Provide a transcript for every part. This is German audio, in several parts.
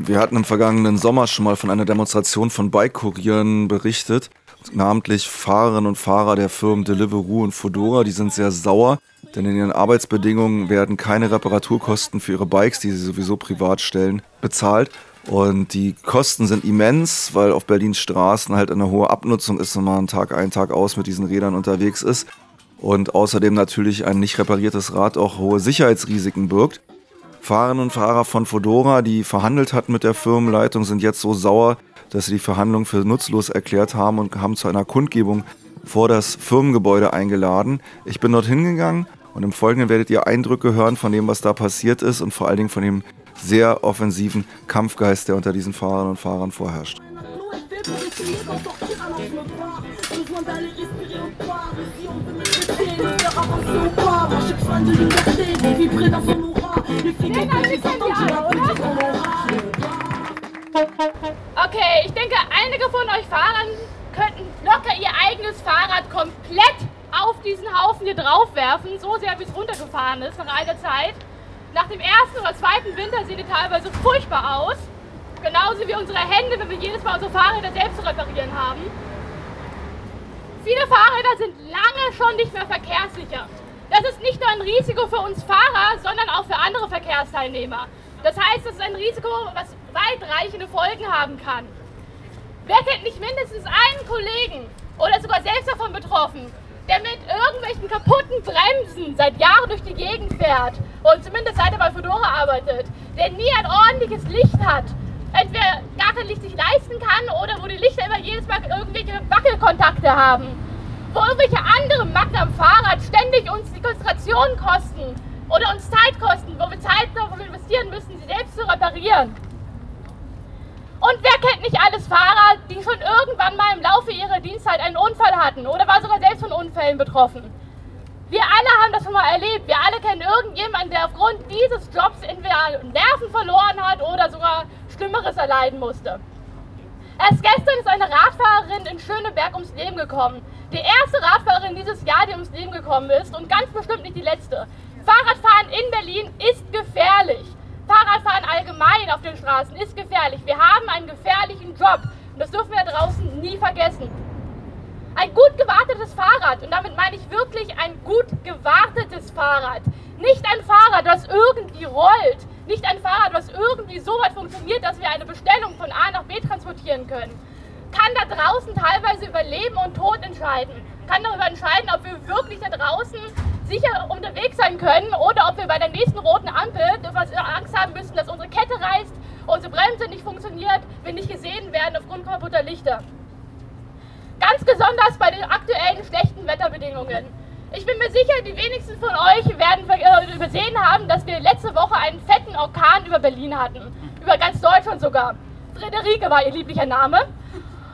Wir hatten im vergangenen Sommer schon mal von einer Demonstration von Bike-Kurieren berichtet. Namentlich Fahrerinnen und Fahrer der Firmen Deliveroo und Fodora, die sind sehr sauer, denn in ihren Arbeitsbedingungen werden keine Reparaturkosten für ihre Bikes, die sie sowieso privat stellen, bezahlt. Und die Kosten sind immens, weil auf Berlins Straßen halt eine hohe Abnutzung ist, wenn man Tag ein, Tag aus mit diesen Rädern unterwegs ist. Und außerdem natürlich ein nicht repariertes Rad auch hohe Sicherheitsrisiken birgt. Fahrerinnen und Fahrer von Fodora, die verhandelt hatten mit der Firmenleitung, sind jetzt so sauer, dass sie die Verhandlungen für nutzlos erklärt haben und haben zu einer Kundgebung vor das Firmengebäude eingeladen. Ich bin dorthin gegangen und im Folgenden werdet ihr Eindrücke hören von dem, was da passiert ist und vor allen Dingen von dem sehr offensiven Kampfgeist, der unter diesen Fahrern und Fahrern vorherrscht. Okay, ich denke, einige von euch Fahrern könnten locker ihr eigenes Fahrrad komplett auf diesen Haufen hier draufwerfen, so sehr wie es runtergefahren ist nach all Zeit. Nach dem ersten oder zweiten Winter sehen die teilweise furchtbar aus. Genauso wie unsere Hände, wenn wir jedes Mal unsere Fahrräder selbst zu reparieren haben. Viele Fahrräder sind lange schon nicht mehr verkehrssicher. Das ist nicht nur ein Risiko für uns Fahrer, sondern auch für andere Verkehrsteilnehmer. Das heißt, es ist ein Risiko, was weitreichende Folgen haben kann. Wer kennt nicht mindestens einen Kollegen oder sogar selbst davon betroffen, der mit irgendwelchen kaputten Bremsen seit Jahren durch die Gegend fährt und zumindest seit er bei Fedora arbeitet, der nie ein ordentliches Licht hat, entweder gar kein Licht sich leisten kann oder wo die Lichter immer jedes Mal irgendwelche Wackelkontakte haben, wo irgendwelche anderen Macken am Fahrrad ständig uns die Konzentration kosten oder uns Zeit kosten, wo wir Zeit darauf investieren müssen, sie selbst zu reparieren. Und wer kennt nicht alles Fahrer, die schon irgendwann mal im Laufe ihrer Dienstzeit einen Unfall hatten oder war sogar selbst von Unfällen betroffen? Wir alle haben das schon mal erlebt. Wir alle kennen irgendjemanden, der aufgrund dieses Jobs entweder Nerven verloren hat oder sogar Schlimmeres erleiden musste. Erst gestern ist eine Radfahrerin in Schöneberg ums Leben gekommen. Die erste Radfahrerin dieses Jahr, die ums Leben gekommen ist und ganz bestimmt nicht die letzte. Fahrradfahren in Berlin ist gefährlich. Fahrradfahren allgemein auf den Straßen ist gefährlich. Wir haben einen gefährlichen Job und das dürfen wir draußen nie vergessen. Ein gut gewartetes Fahrrad, und damit meine ich wirklich ein gut gewartetes Fahrrad. Nicht ein Fahrrad, das irgendwie rollt. Nicht ein Fahrrad, das irgendwie so weit funktioniert, dass wir eine Bestellung von A nach B transportieren können. Kann da draußen teilweise über Leben und Tod entscheiden. Kann darüber entscheiden, ob wir wirklich da draußen sicher unterwegs sein können oder ob wir bei der nächsten roten Ampel Angst haben müssen, dass unsere Kette reißt, unsere Bremse nicht funktioniert, wir nicht gesehen werden aufgrund kaputter Lichter. Ganz besonders bei den aktuellen schlechten Wetterbedingungen. Ich bin mir sicher, die wenigsten von euch werden äh, übersehen haben, dass wir letzte Woche einen fetten Orkan über Berlin hatten. Über ganz Deutschland sogar. Friederike war ihr lieblicher Name.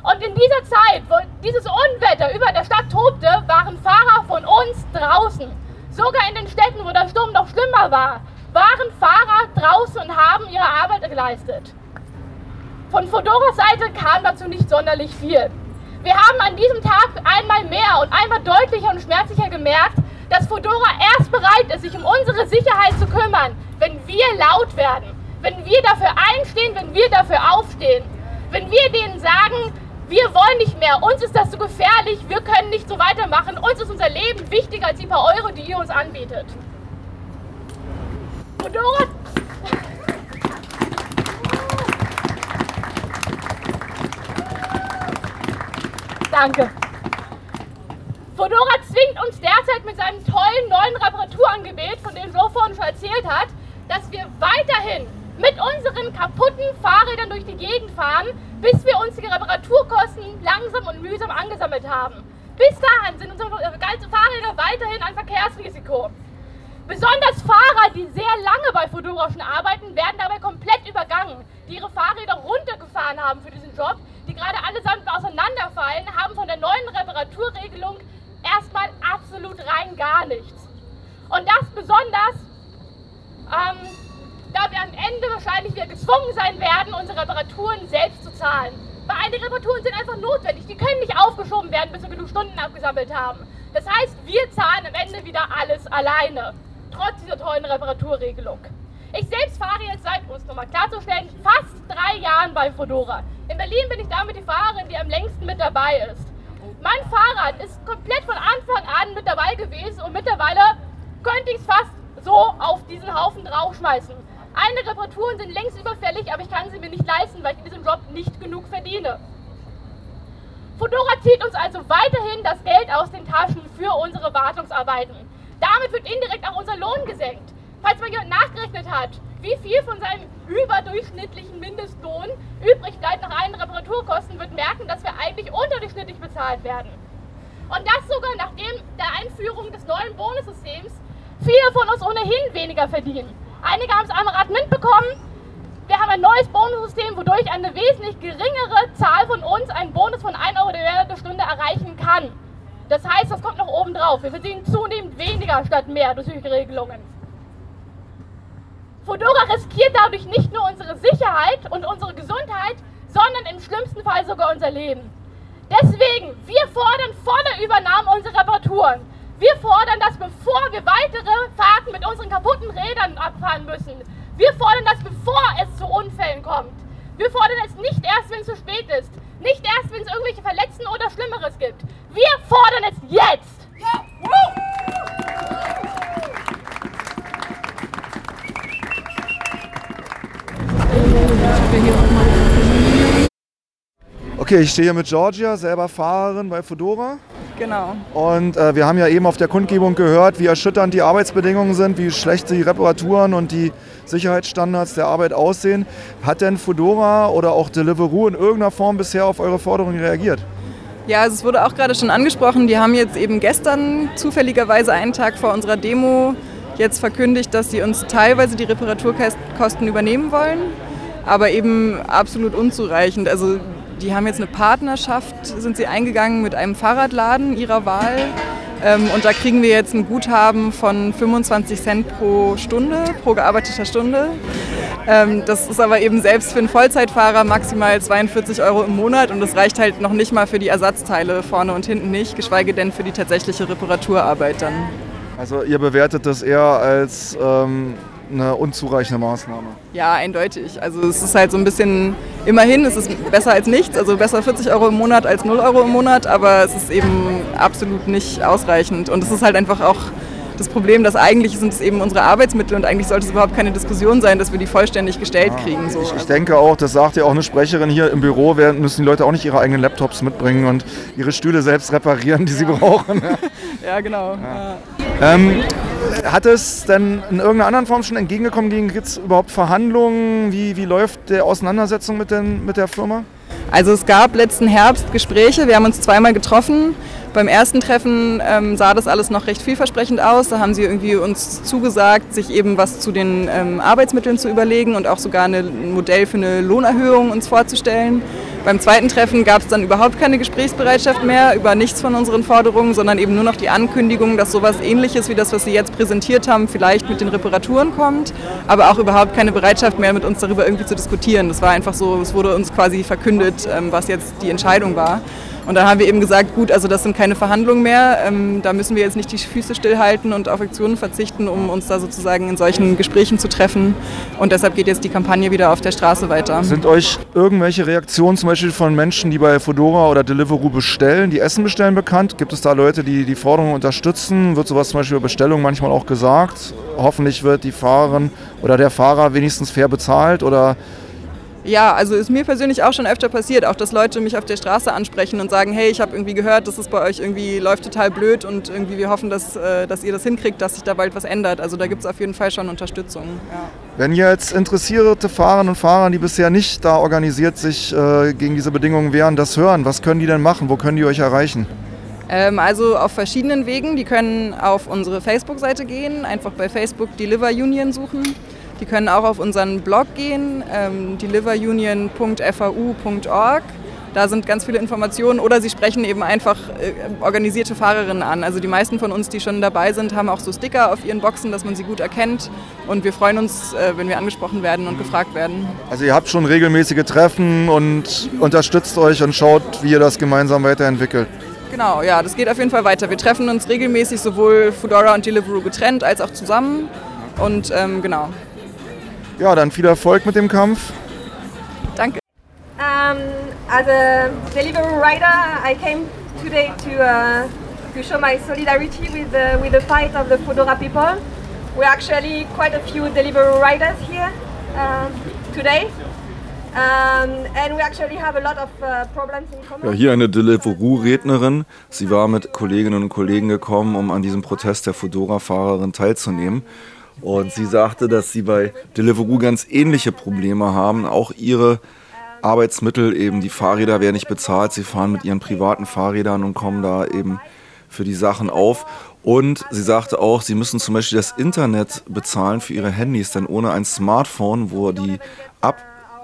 Und in dieser Zeit, wo dieses Unwetter über der Stadt tobte, waren Fahrer von uns draußen. Sogar in den Städten, wo der Sturm noch schlimmer war, waren Fahrer draußen und haben ihre Arbeit geleistet. Von Fodoras Seite kam dazu nicht sonderlich viel. Wir haben an diesem Tag einmal mehr und einmal deutlicher und schmerzlicher gemerkt, dass Fodora erst bereit ist, sich um unsere Sicherheit zu kümmern, wenn wir laut werden, wenn wir dafür einstehen, wenn wir dafür aufstehen, wenn wir denen sagen, wir wollen nicht mehr, uns ist das zu so gefährlich, wir können nicht so weitermachen, uns ist unser Leben wichtiger als die paar Euro, die ihr uns anbietet. Fodora. Danke. Fodora zwingt uns derzeit mit seinem tollen neuen Reparaturangebot, von dem Joe vorhin schon erzählt hat, dass wir weiterhin mit unseren kaputten Fahrrädern durch die Gegend fahren, bis wir uns die Reparaturkosten langsam und mühsam angesammelt haben. Bis dahin sind unsere Fahrräder weiterhin ein Verkehrsrisiko. Besonders Fahrer, die sehr lange bei Fodora arbeiten, werden dabei komplett übergangen, die ihre Fahrräder runtergefahren haben für diesen Job, die gerade allesamt auseinanderfallen, haben von der neuen Reparaturregelung erstmal absolut rein gar nichts. Und das besonders ähm, da wir am Ende wahrscheinlich wieder gezwungen sein werden, unsere Reparaturen selbst zu zahlen. Weil einige Reparaturen sind einfach notwendig, die können nicht aufgeschoben werden, bis wir genug Stunden abgesammelt haben. Das heißt, wir zahlen am Ende wieder alles alleine, trotz dieser tollen Reparaturregelung. Ich selbst fahre jetzt seit, um es nochmal klarzustellen, fast drei Jahren bei Fodora. In Berlin bin ich damit die Fahrerin, die am längsten mit dabei ist. Mein Fahrrad ist komplett von Anfang an mit dabei gewesen und mittlerweile könnte ich es fast so auf diesen Haufen draufschmeißen. Einige Reparaturen sind längst überfällig, aber ich kann sie mir nicht leisten, weil ich in diesem Job nicht genug verdiene. Fodora zieht uns also weiterhin das Geld aus den Taschen für unsere Wartungsarbeiten. Damit wird indirekt auch unser Lohn gesenkt. Falls mal jemand nachgerechnet hat, wie viel von seinem überdurchschnittlichen Mindestlohn übrig bleibt nach allen Reparaturkosten, wird merken, dass wir eigentlich unterdurchschnittlich bezahlt werden. Und das sogar nach der Einführung des neuen Bonussystems viele von uns ohnehin weniger verdienen. Einige haben es am Rad mitbekommen. Wir haben ein neues Bonussystem, wodurch eine wesentlich geringere Zahl von uns einen Bonus von 1 Euro der Stunde erreichen kann. Das heißt, das kommt noch oben drauf. Wir verdienen zunehmend weniger statt mehr durch solche Regelungen. Fodora riskiert dadurch nicht nur unsere Sicherheit und unsere Gesundheit, sondern im schlimmsten Fall sogar unser Leben. Deswegen, wir fordern volle Übernahme unserer Reparaturen. Wir fordern das, bevor wir weitere Fahrten mit unseren kaputten Rädern abfahren müssen. Wir fordern das, bevor es zu Unfällen kommt. Wir fordern es nicht erst, wenn es zu spät ist. Nicht erst, wenn es irgendwelche Verletzten oder Schlimmeres gibt. Wir fordern es jetzt. Okay, ich stehe hier mit Georgia, selber Fahrerin bei Fedora. Genau. Und äh, wir haben ja eben auf der Kundgebung gehört, wie erschütternd die Arbeitsbedingungen sind, wie schlecht die Reparaturen und die Sicherheitsstandards der Arbeit aussehen. Hat denn Fedora oder auch Deliveroo in irgendeiner Form bisher auf eure Forderungen reagiert? Ja, also es wurde auch gerade schon angesprochen, die haben jetzt eben gestern zufälligerweise einen Tag vor unserer Demo jetzt verkündigt, dass sie uns teilweise die Reparaturkosten übernehmen wollen, aber eben absolut unzureichend. Also die haben jetzt eine Partnerschaft, sind sie eingegangen mit einem Fahrradladen ihrer Wahl. Ähm, und da kriegen wir jetzt ein Guthaben von 25 Cent pro Stunde, pro gearbeiteter Stunde. Ähm, das ist aber eben selbst für einen Vollzeitfahrer maximal 42 Euro im Monat und das reicht halt noch nicht mal für die Ersatzteile vorne und hinten nicht, geschweige denn für die tatsächliche Reparaturarbeit dann. Also ihr bewertet das eher als ähm, eine unzureichende Maßnahme. Ja, eindeutig. Also es ist halt so ein bisschen, immerhin es ist besser als nichts, also besser 40 Euro im Monat als 0 Euro im Monat, aber es ist eben absolut nicht ausreichend. Und es ist halt einfach auch das Problem, dass eigentlich sind es eben unsere Arbeitsmittel und eigentlich sollte es überhaupt keine Diskussion sein, dass wir die vollständig gestellt ja, kriegen. So. Ich, ich, denke auch, das sagt ja auch eine Sprecherin hier im Büro, werden, müssen die Leute auch nicht ihre eigenen Laptops mitbringen und ihre Stühle selbst reparieren, die ja. sie brauchen. ja, genau. Ja. Ähm, hat es denn in irgendeiner anderen Form schon entgegengekommen? Gibt es überhaupt Verhandlungen? Wie, wie läuft die Auseinandersetzung mit, den, mit der Firma? Also es gab letzten Herbst Gespräche, wir haben uns zweimal getroffen. Beim ersten Treffen ähm, sah das alles noch recht vielversprechend aus. Da haben sie irgendwie uns zugesagt, sich eben was zu den ähm, Arbeitsmitteln zu überlegen und auch sogar eine, ein Modell für eine Lohnerhöhung uns vorzustellen. Beim zweiten Treffen gab es dann überhaupt keine Gesprächsbereitschaft mehr über nichts von unseren Forderungen, sondern eben nur noch die Ankündigung, dass sowas ähnliches wie das, was Sie jetzt präsentiert haben, vielleicht mit den Reparaturen kommt, aber auch überhaupt keine Bereitschaft mehr, mit uns darüber irgendwie zu diskutieren. Das war einfach so, es wurde uns quasi verkündet, ähm, was jetzt die Entscheidung war. Und dann haben wir eben gesagt, gut, also das sind keine Verhandlungen mehr, ähm, da müssen wir jetzt nicht die Füße stillhalten und auf Aktionen verzichten, um uns da sozusagen in solchen Gesprächen zu treffen. Und deshalb geht jetzt die Kampagne wieder auf der Straße weiter. Sind euch irgendwelche Reaktionen zum Beispiel von Menschen, die bei Fedora oder Deliveroo bestellen, die Essen bestellen, bekannt? Gibt es da Leute, die die Forderungen unterstützen? Wird sowas zum Beispiel über Bestellung manchmal auch gesagt? Hoffentlich wird die Fahrerin oder der Fahrer wenigstens fair bezahlt oder ja, also ist mir persönlich auch schon öfter passiert, auch dass Leute mich auf der Straße ansprechen und sagen, hey, ich habe irgendwie gehört, dass es bei euch irgendwie läuft total blöd und irgendwie wir hoffen, dass, äh, dass ihr das hinkriegt, dass sich da bald was ändert. Also da gibt es auf jeden Fall schon Unterstützung. Ja. Wenn jetzt interessierte Fahrerinnen und Fahrer, die bisher nicht da organisiert sich äh, gegen diese Bedingungen wehren, das hören, was können die denn machen? Wo können die euch erreichen? Ähm, also auf verschiedenen Wegen. Die können auf unsere Facebook-Seite gehen, einfach bei Facebook Deliver Union suchen. Die können auch auf unseren Blog gehen, ähm, deliverunion.fau.org. Da sind ganz viele Informationen oder sie sprechen eben einfach äh, organisierte Fahrerinnen an. Also die meisten von uns, die schon dabei sind, haben auch so Sticker auf ihren Boxen, dass man sie gut erkennt. Und wir freuen uns, äh, wenn wir angesprochen werden und gefragt werden. Also ihr habt schon regelmäßige Treffen und unterstützt euch und schaut, wie ihr das gemeinsam weiterentwickelt. Genau, ja, das geht auf jeden Fall weiter. Wir treffen uns regelmäßig sowohl Foodora und Deliveroo getrennt als auch zusammen. Und ähm, genau. Ja, dann viel Erfolg mit dem Kampf. Danke. Um, as a delivery rider, I came today to uh, to show my solidarity with the with the fight of the Fodora people. We're actually quite a few delivery riders here today. And we actually have a lot of uh, problems in common. Ja, hier eine Deliveroo-Rednerin. Sie war mit Kolleginnen und Kollegen gekommen, um an diesem Protest der Fodora-Fahrerin teilzunehmen. Und sie sagte, dass sie bei Deliveroo ganz ähnliche Probleme haben. Auch ihre Arbeitsmittel, eben die Fahrräder werden nicht bezahlt. Sie fahren mit ihren privaten Fahrrädern und kommen da eben für die Sachen auf. Und sie sagte auch, sie müssen zum Beispiel das Internet bezahlen für ihre Handys, denn ohne ein Smartphone, wo die App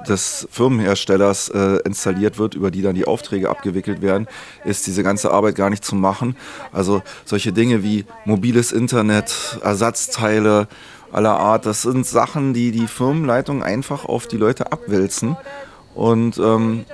des Firmenherstellers äh, installiert wird, über die dann die Aufträge abgewickelt werden, ist diese ganze Arbeit gar nicht zu machen. Also solche Dinge wie mobiles Internet, Ersatzteile aller Art, das sind Sachen, die die Firmenleitung einfach auf die Leute abwälzen. Und ähm,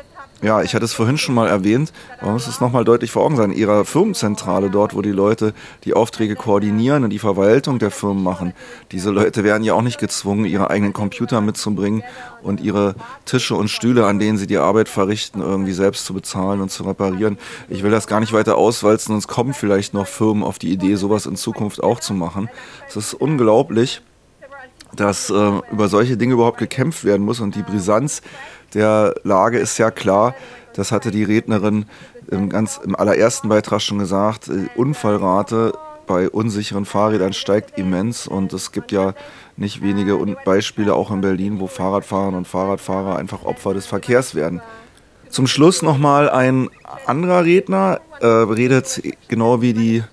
ja, ich hatte es vorhin schon mal erwähnt, man muss es nochmal deutlich vor Augen sein. In ihrer Firmenzentrale, dort, wo die Leute die Aufträge koordinieren und die Verwaltung der Firmen machen, diese Leute werden ja auch nicht gezwungen, ihre eigenen Computer mitzubringen und ihre Tische und Stühle, an denen sie die Arbeit verrichten, irgendwie selbst zu bezahlen und zu reparieren. Ich will das gar nicht weiter auswalzen, sonst kommen vielleicht noch Firmen auf die Idee, sowas in Zukunft auch zu machen. Es ist unglaublich, dass äh, über solche Dinge überhaupt gekämpft werden muss. Und die Brisanz der Lage ist ja klar, das hatte die Rednerin im, ganz, im allerersten Beitrag schon gesagt, die Unfallrate bei unsicheren Fahrrädern steigt immens. Und es gibt ja nicht wenige Beispiele auch in Berlin, wo Fahrradfahrerinnen und Fahrradfahrer einfach Opfer des Verkehrs werden. Zum Schluss nochmal ein anderer Redner, äh, redet genau wie die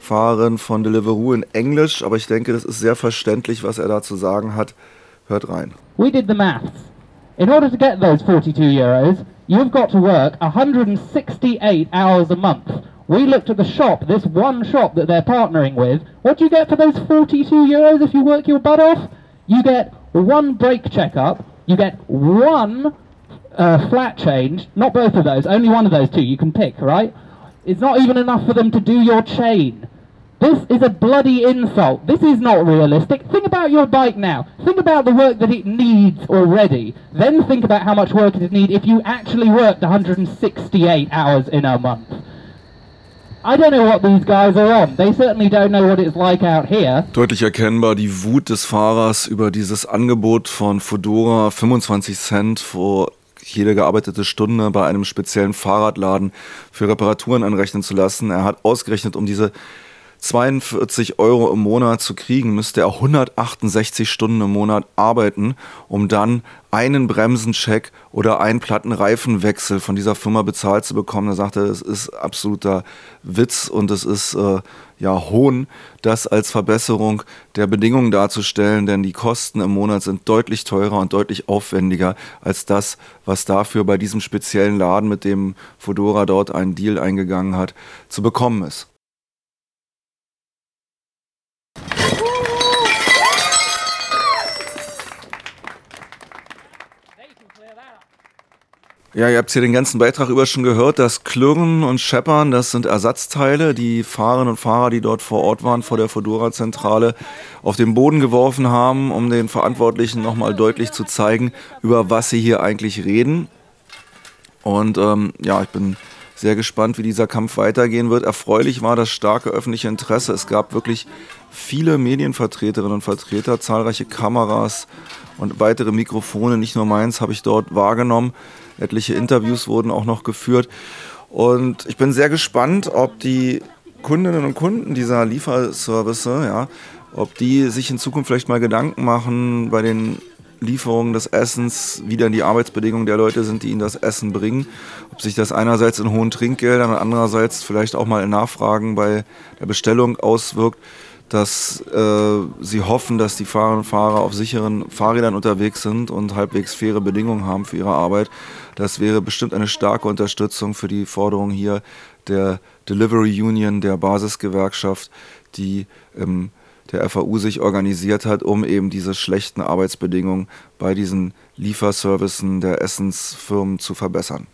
Fahrerin von Deliveroo in Englisch, aber ich denke, das ist sehr verständlich, was er da zu sagen hat. Hört rein. We did the maths. In order to get those 42 euros, you've got to work 168 hours a month. We looked at the shop, this one shop that they're partnering with. What do you get for those 42 euros if you work your butt off? You get one brake checkup, you get one uh, flat change, not both of those, only one of those two you can pick, right? It's not even enough for them to do your chain. This is a bloody insult. This is not realistic. Think about your bike now. Think about the work that it needs already. Then think about how much work it would need if you actually worked 168 hours in a month. I don't know what these guys are on. They certainly don't know what it's like out here. Deutlich erkennbar die Wut des Fahrers über dieses Angebot von Fedora 25 Cent vor jede gearbeitete Stunde bei einem speziellen Fahrradladen für Reparaturen anrechnen zu lassen. Er hat ausgerechnet, um diese 42 Euro im Monat zu kriegen, müsste er 168 Stunden im Monat arbeiten, um dann einen Bremsencheck oder einen Plattenreifenwechsel von dieser Firma bezahlt zu bekommen. Er sagte, es ist absoluter Witz und es ist äh, ja Hohn, das als Verbesserung der Bedingungen darzustellen, denn die Kosten im Monat sind deutlich teurer und deutlich aufwendiger als das, was dafür bei diesem speziellen Laden, mit dem Fodora dort einen Deal eingegangen hat, zu bekommen ist. Ja, ihr habt hier den ganzen Beitrag über schon gehört. Das Klirren und Scheppern, das sind Ersatzteile, die Fahrerinnen und Fahrer, die dort vor Ort waren, vor der Fedora-Zentrale, auf den Boden geworfen haben, um den Verantwortlichen nochmal deutlich zu zeigen, über was sie hier eigentlich reden. Und ähm, ja, ich bin sehr gespannt, wie dieser Kampf weitergehen wird. Erfreulich war das starke öffentliche Interesse. Es gab wirklich viele Medienvertreterinnen und Vertreter, zahlreiche Kameras und weitere Mikrofone, nicht nur meins, habe ich dort wahrgenommen. Etliche Interviews wurden auch noch geführt. Und ich bin sehr gespannt, ob die Kundinnen und Kunden dieser Lieferservice, ja, ob die sich in Zukunft vielleicht mal Gedanken machen bei den Lieferungen des Essens, wie dann die Arbeitsbedingungen der Leute sind, die ihnen das Essen bringen. Ob sich das einerseits in hohen Trinkgeldern und andererseits vielleicht auch mal in Nachfragen bei der Bestellung auswirkt dass äh, sie hoffen, dass die Fahrerinnen und Fahrer auf sicheren Fahrrädern unterwegs sind und halbwegs faire Bedingungen haben für ihre Arbeit. Das wäre bestimmt eine starke Unterstützung für die Forderung hier der Delivery Union, der Basisgewerkschaft, die ähm, der FAU sich organisiert hat, um eben diese schlechten Arbeitsbedingungen bei diesen Lieferservicen der Essensfirmen zu verbessern.